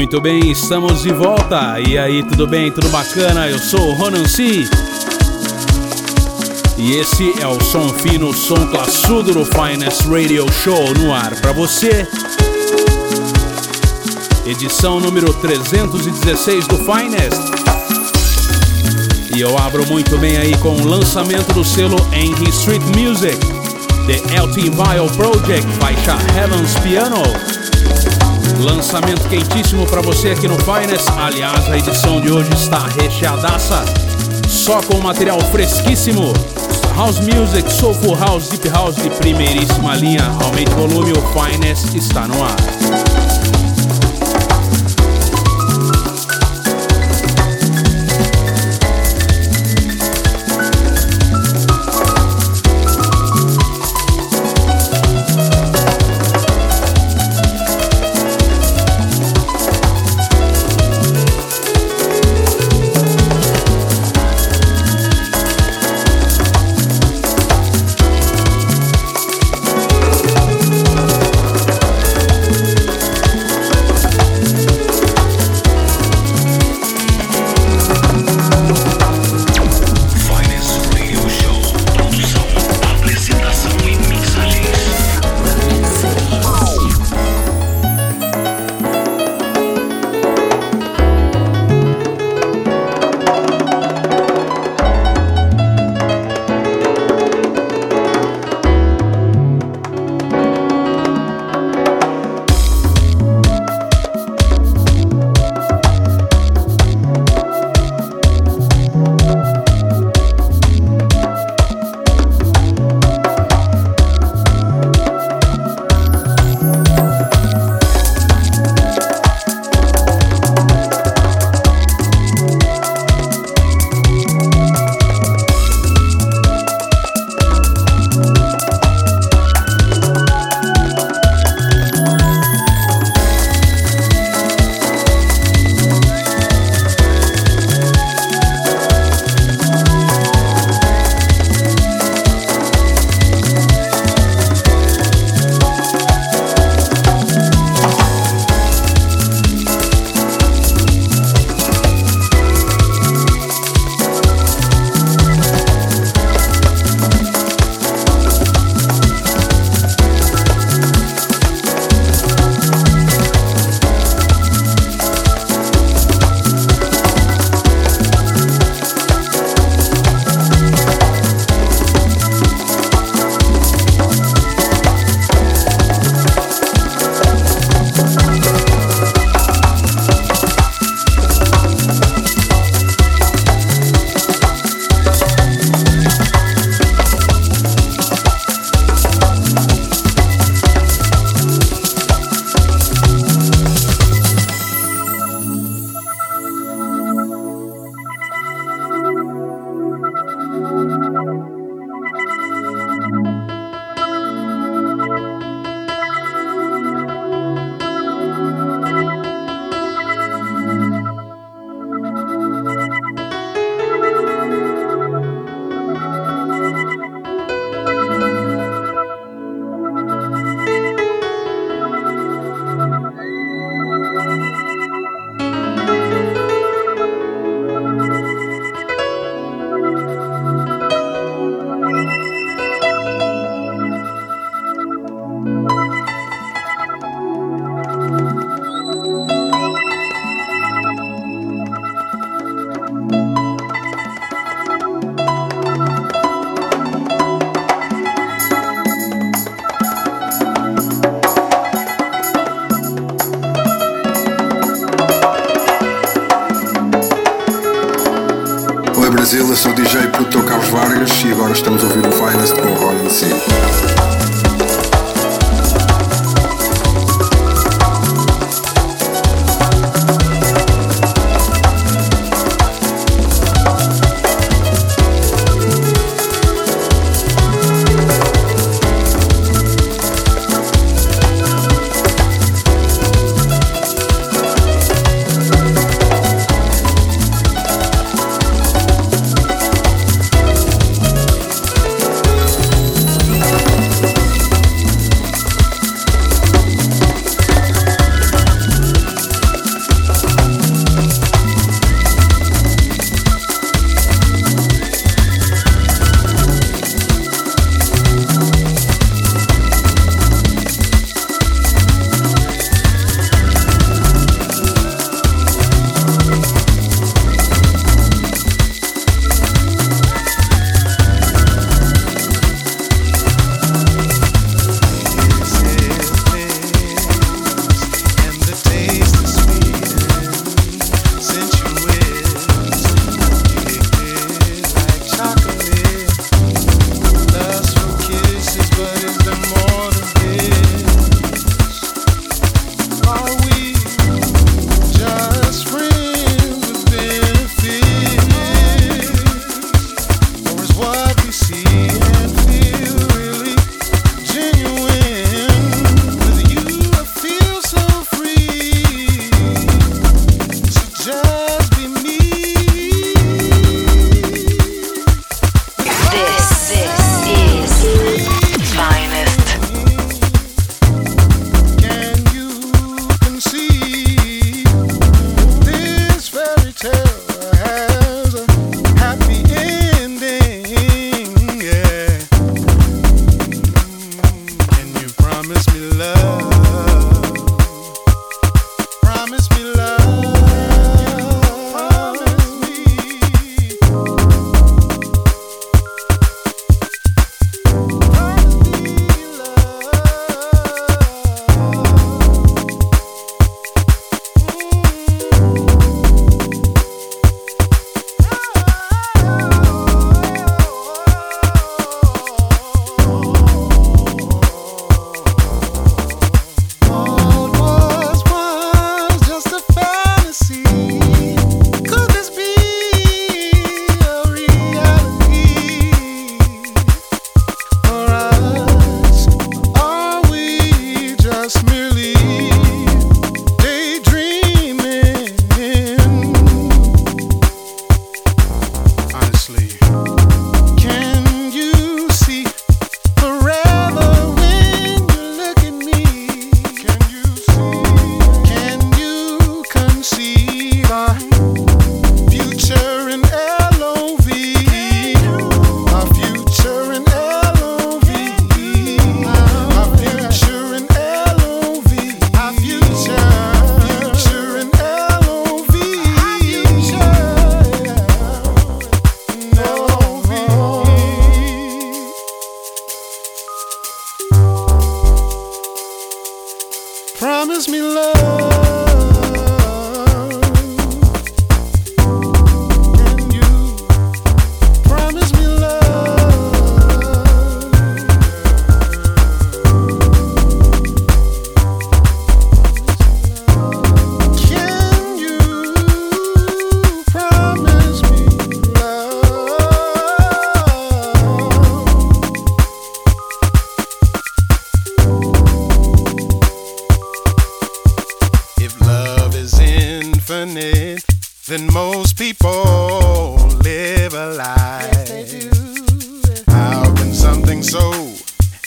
Muito bem, estamos de volta. E aí, tudo bem? Tudo bacana? Eu sou o Ronan C. E esse é o som fino, som classudo do Finest Radio Show no ar para você. Edição número 316 do Finest. E eu abro muito bem aí com o lançamento do selo Henry Street Music, The LT Vile Project, faixa Heaven's Piano. Lançamento quentíssimo para você aqui no Finest. Aliás, a edição de hoje está recheadaça, só com material fresquíssimo. House Music, Soulful House, Deep House de primeiríssima linha. Aumente o volume, o Finest está no ar.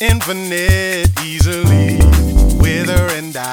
infinite easily with her and I.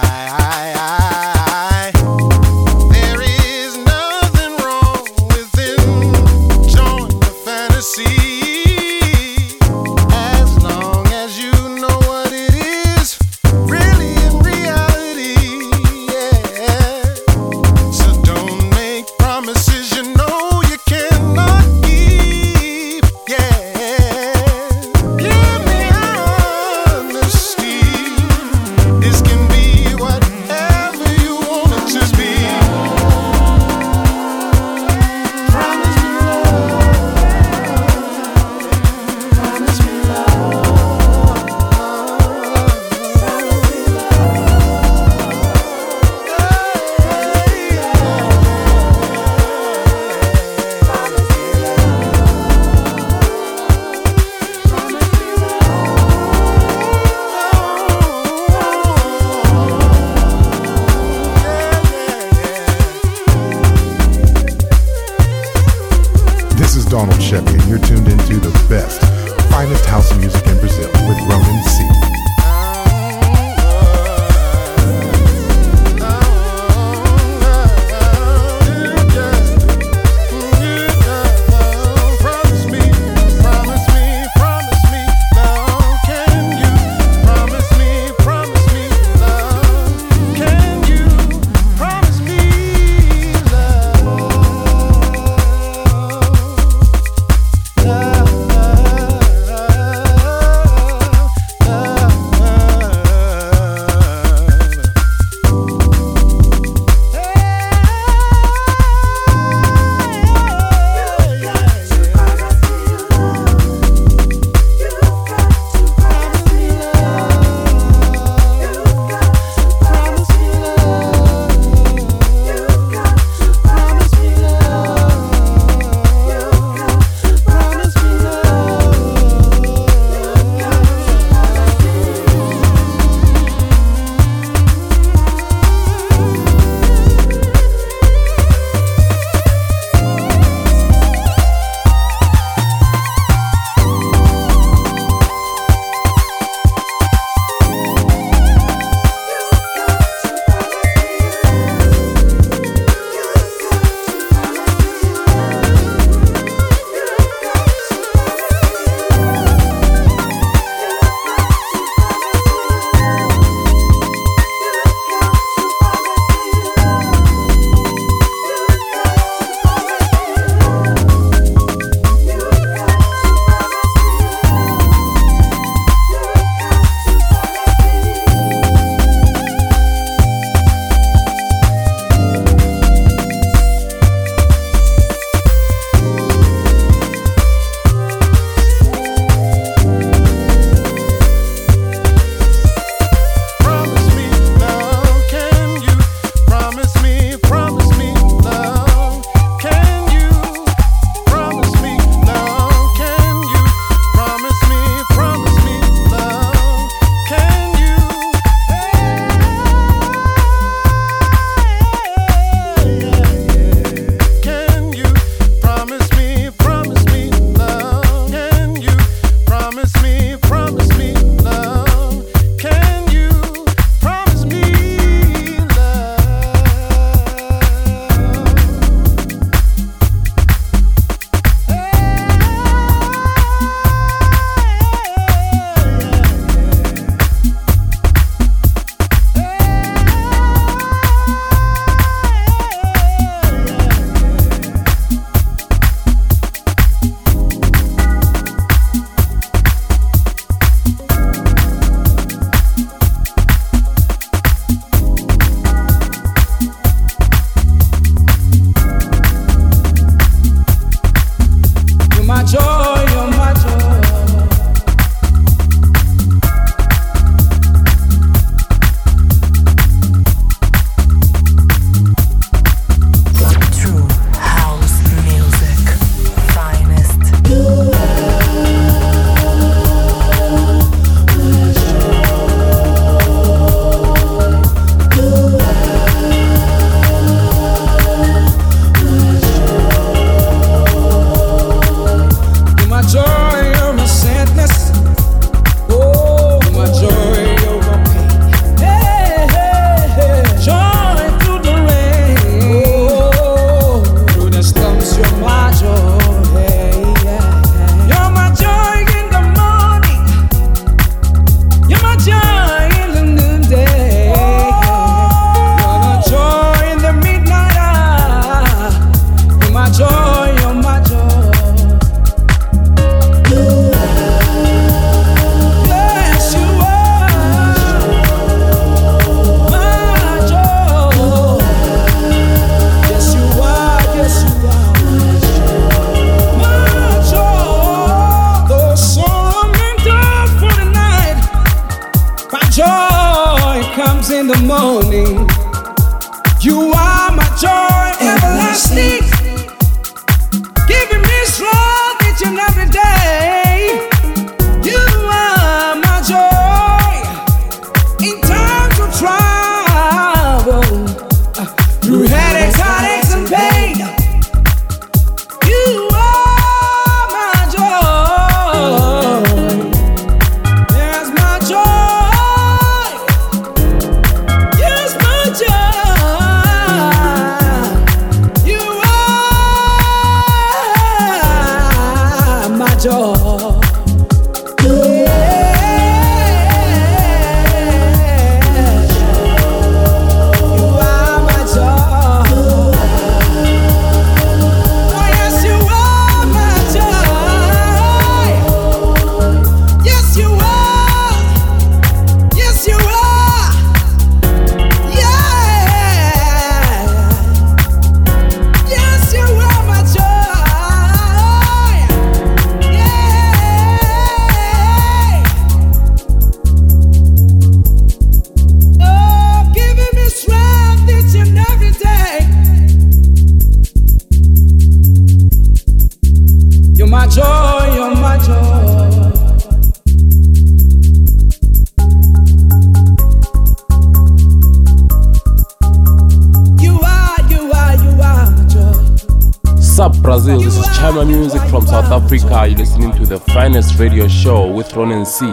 are you listening to the finest radio show with Ronan C.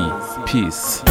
Peace.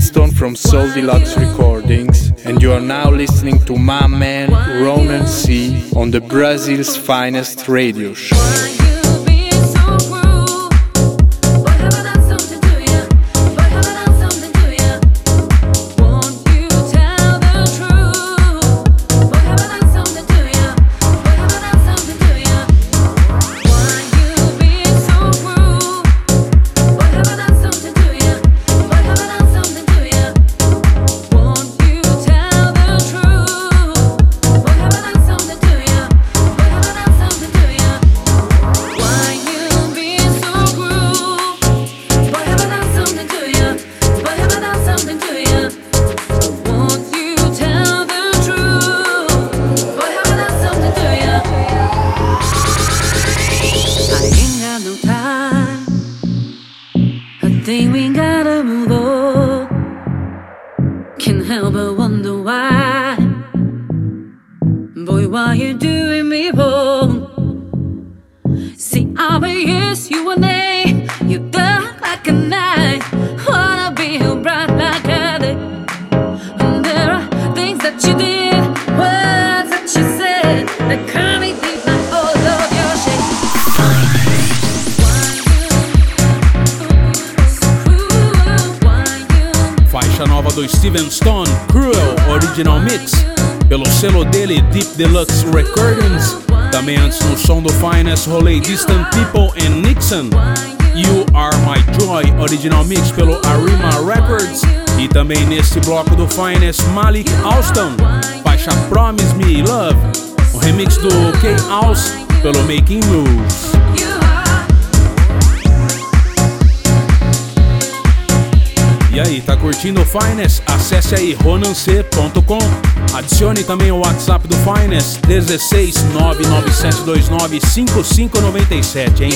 Steven Stone from Soul Deluxe Recordings, and you are now listening to my man Ronan C on the Brazil's finest radio show. Deluxe Recordings. Também antes no som do Finest rolei Distant People and Nixon. You Are My Joy, original mix pelo Arima Records. E também nesse bloco do Finest Malik Alston, faixa Promise Me Love, o remix do K House pelo Making Moves. E aí, tá curtindo o Finest? Acesse aí ronance.com. Adicione também o WhatsApp do Finest 16 99729 5597, hein?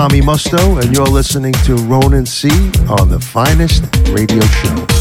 Tommy Musto, and you're listening to Ronan C on the Finest Radio Show.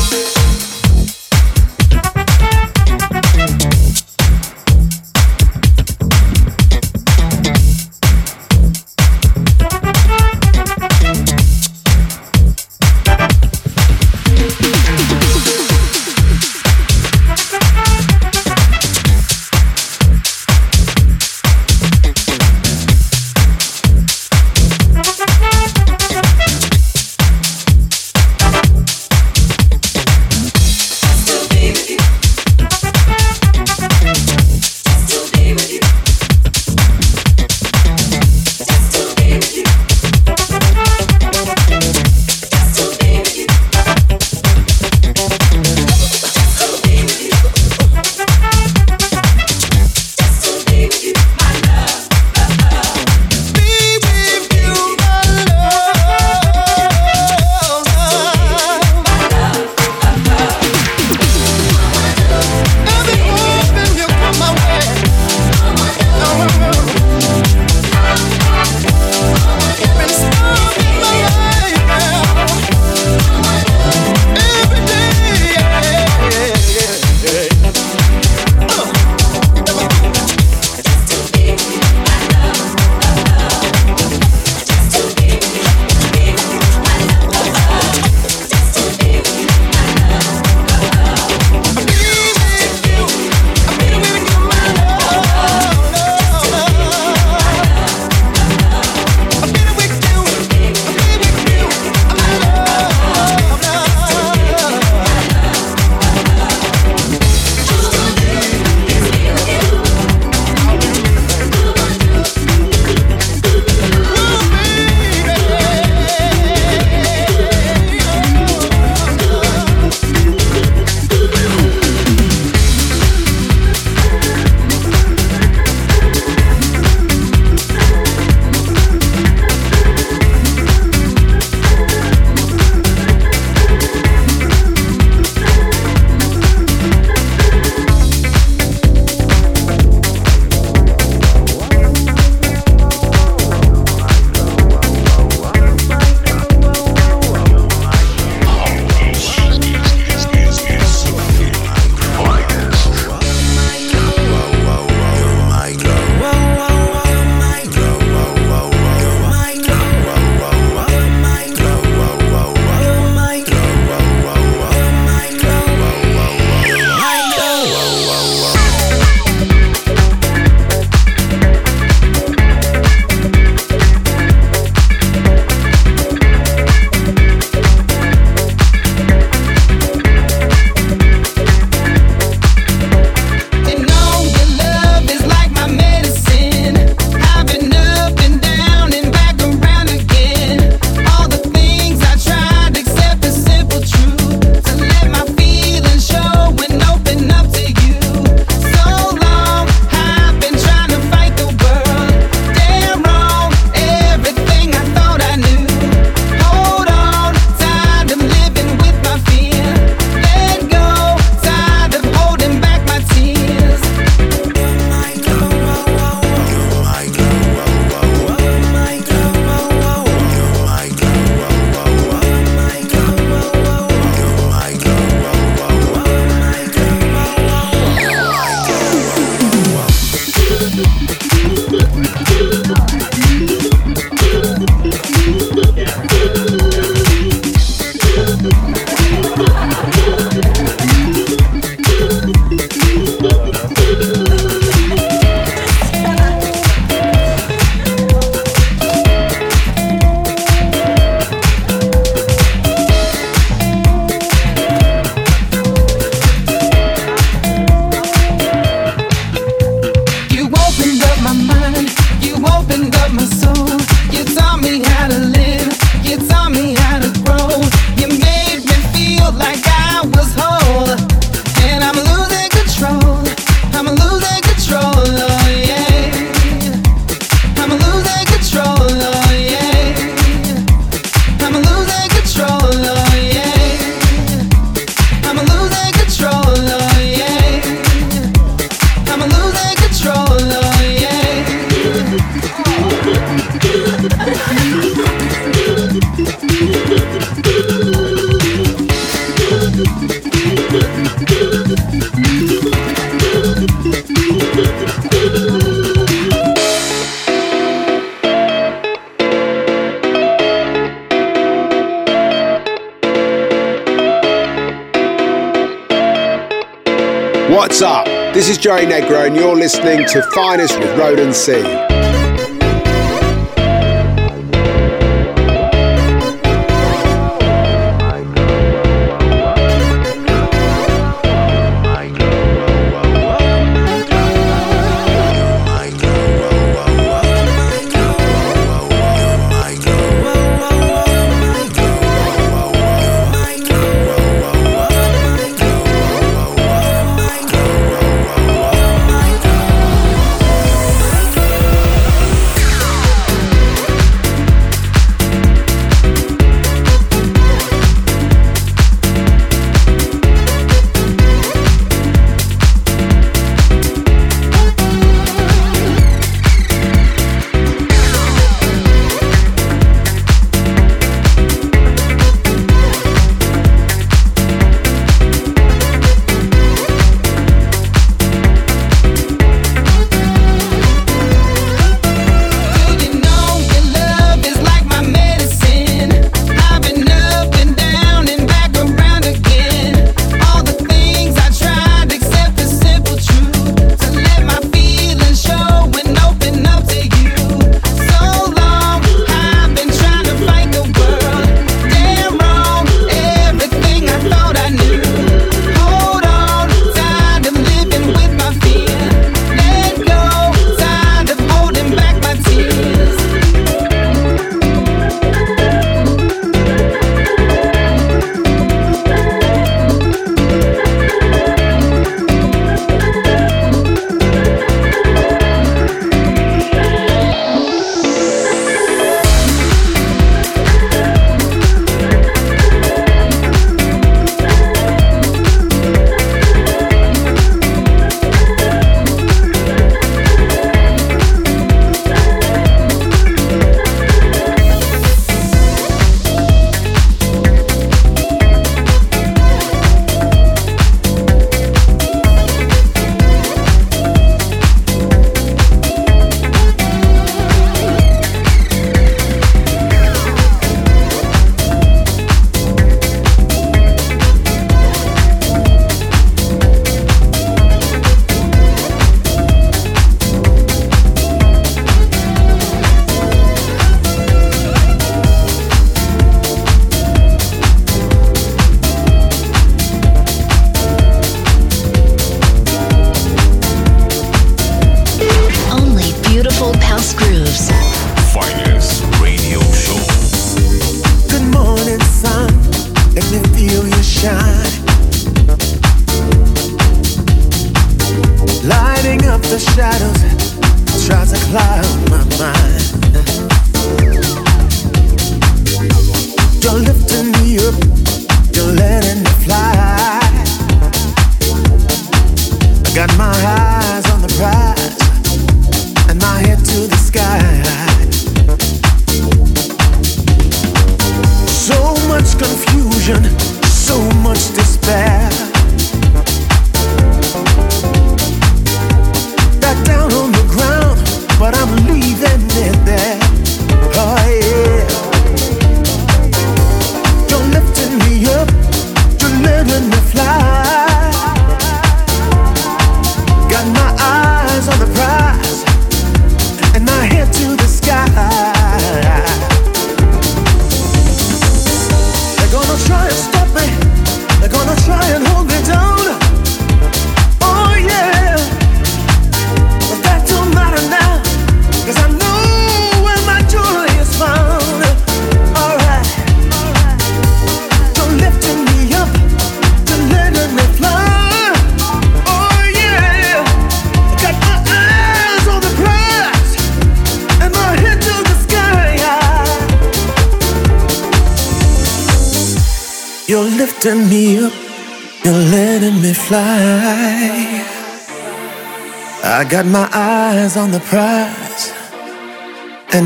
Is Joey Negro, and you're listening to Finest with Ronan C.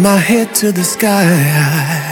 my head to the sky.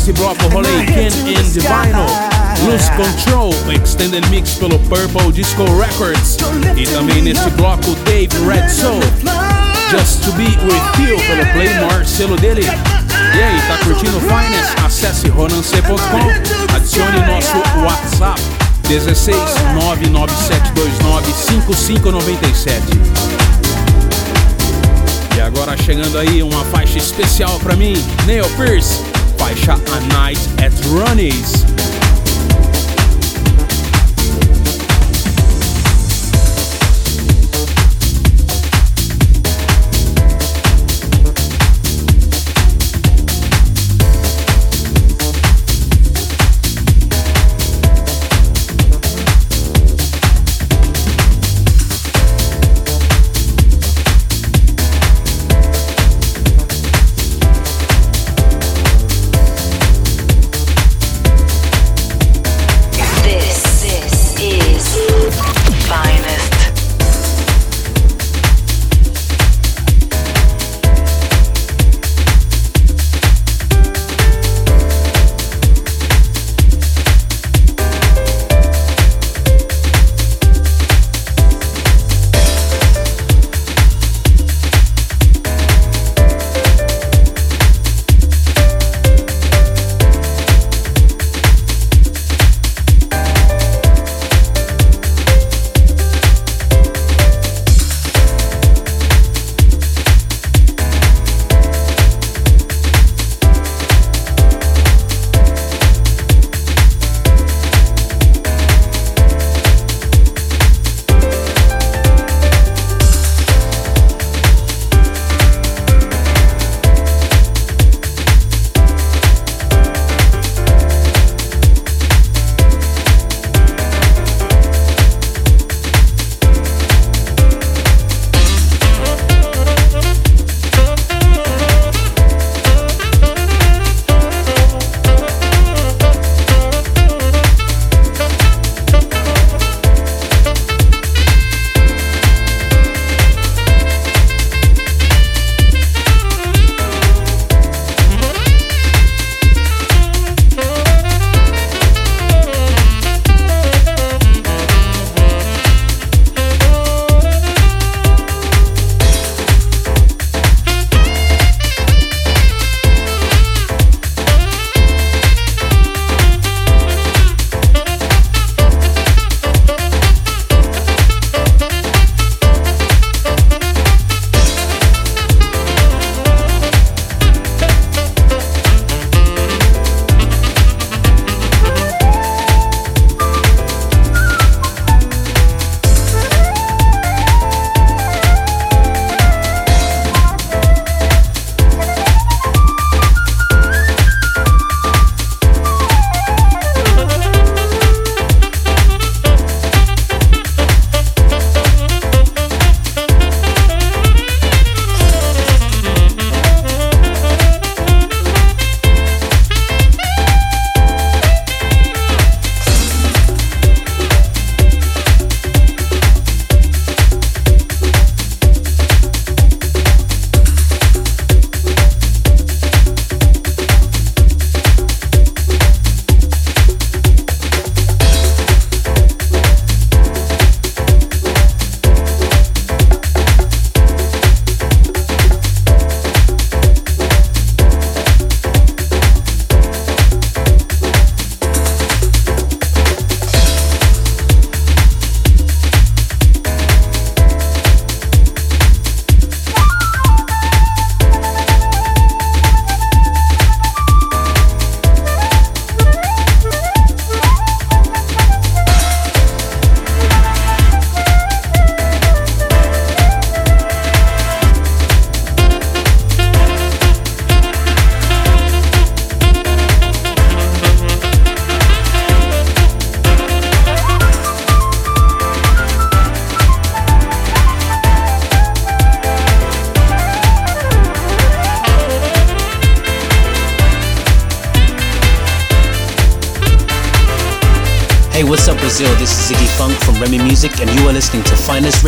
Nesse bloco rolei Ken and Vinyl. Lose Control, Extended Mix pelo Purple Disco Records. E também nesse bloco Dave Red Soul. Just to Be With You pelo Playmore, selo dele. E aí, tá curtindo o Finest? Acesse ronancê.com, adicione nosso WhatsApp 16 99729 5597. E agora chegando aí uma faixa especial para mim, Neil Pierce, faixa A Night at Ronnie's.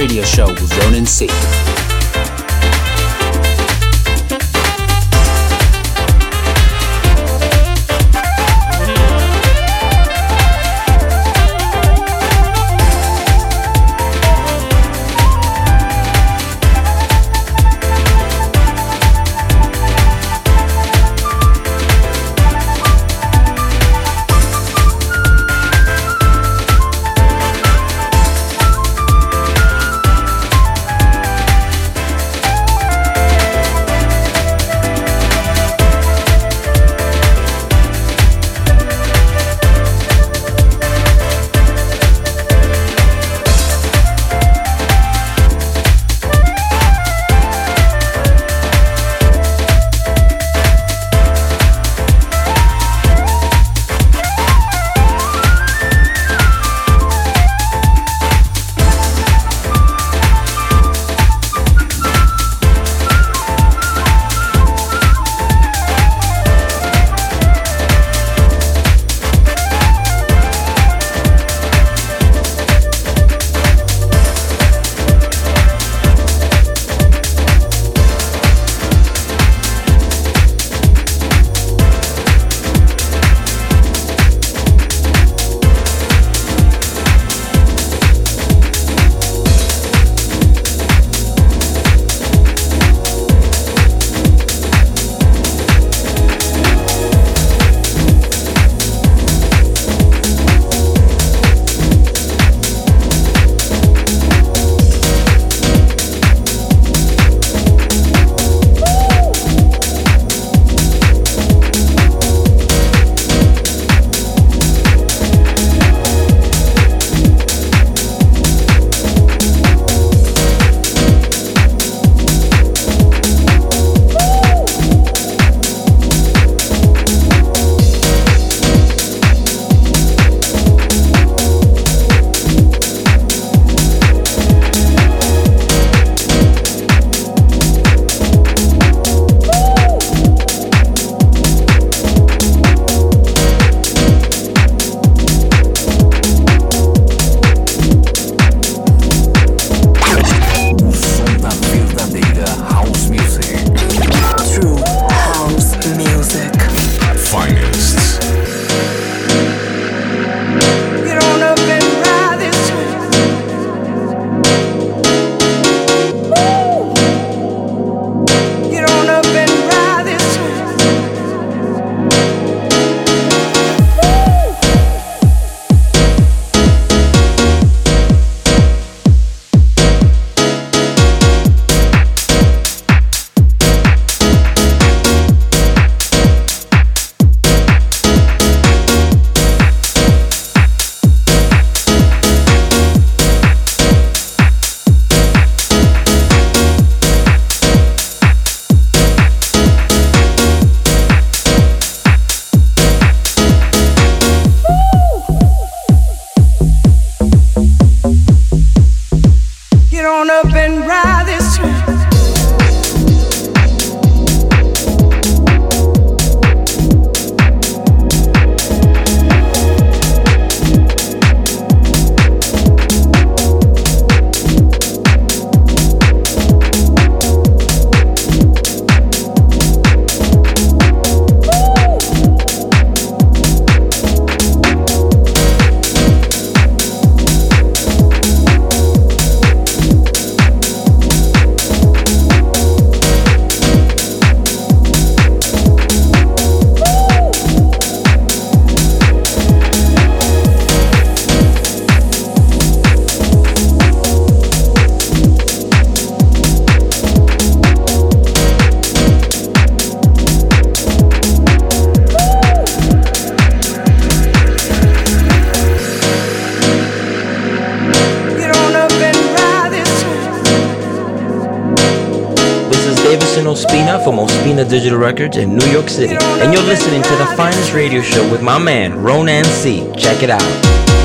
Radio Show with Ronan C. Digital Records in New York City. And you're listening to the finest radio show with my man, Ronan C. Check it out.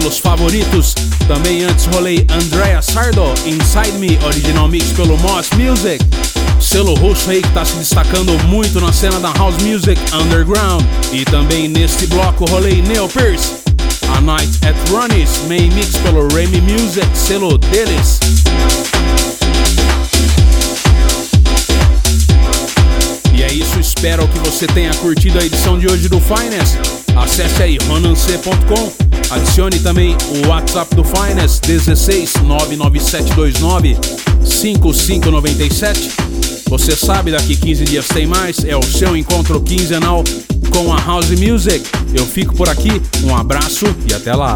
Selos favoritos. Também antes rolei Andrea Sardo, Inside Me, original mix pelo Moss Music. Selo russo aí que está se destacando muito na cena da House Music Underground. E também neste bloco rolei Neil Pierce, A Night at Ronnie's, main mix pelo Remy Music, selo deles. isso, espero que você tenha curtido a edição de hoje do Finest. Acesse aí ronance.com, adicione também o WhatsApp do Finest 16 99729 5597. Você sabe, daqui 15 dias tem mais, é o seu encontro quinzenal com a House Music. Eu fico por aqui, um abraço e até lá.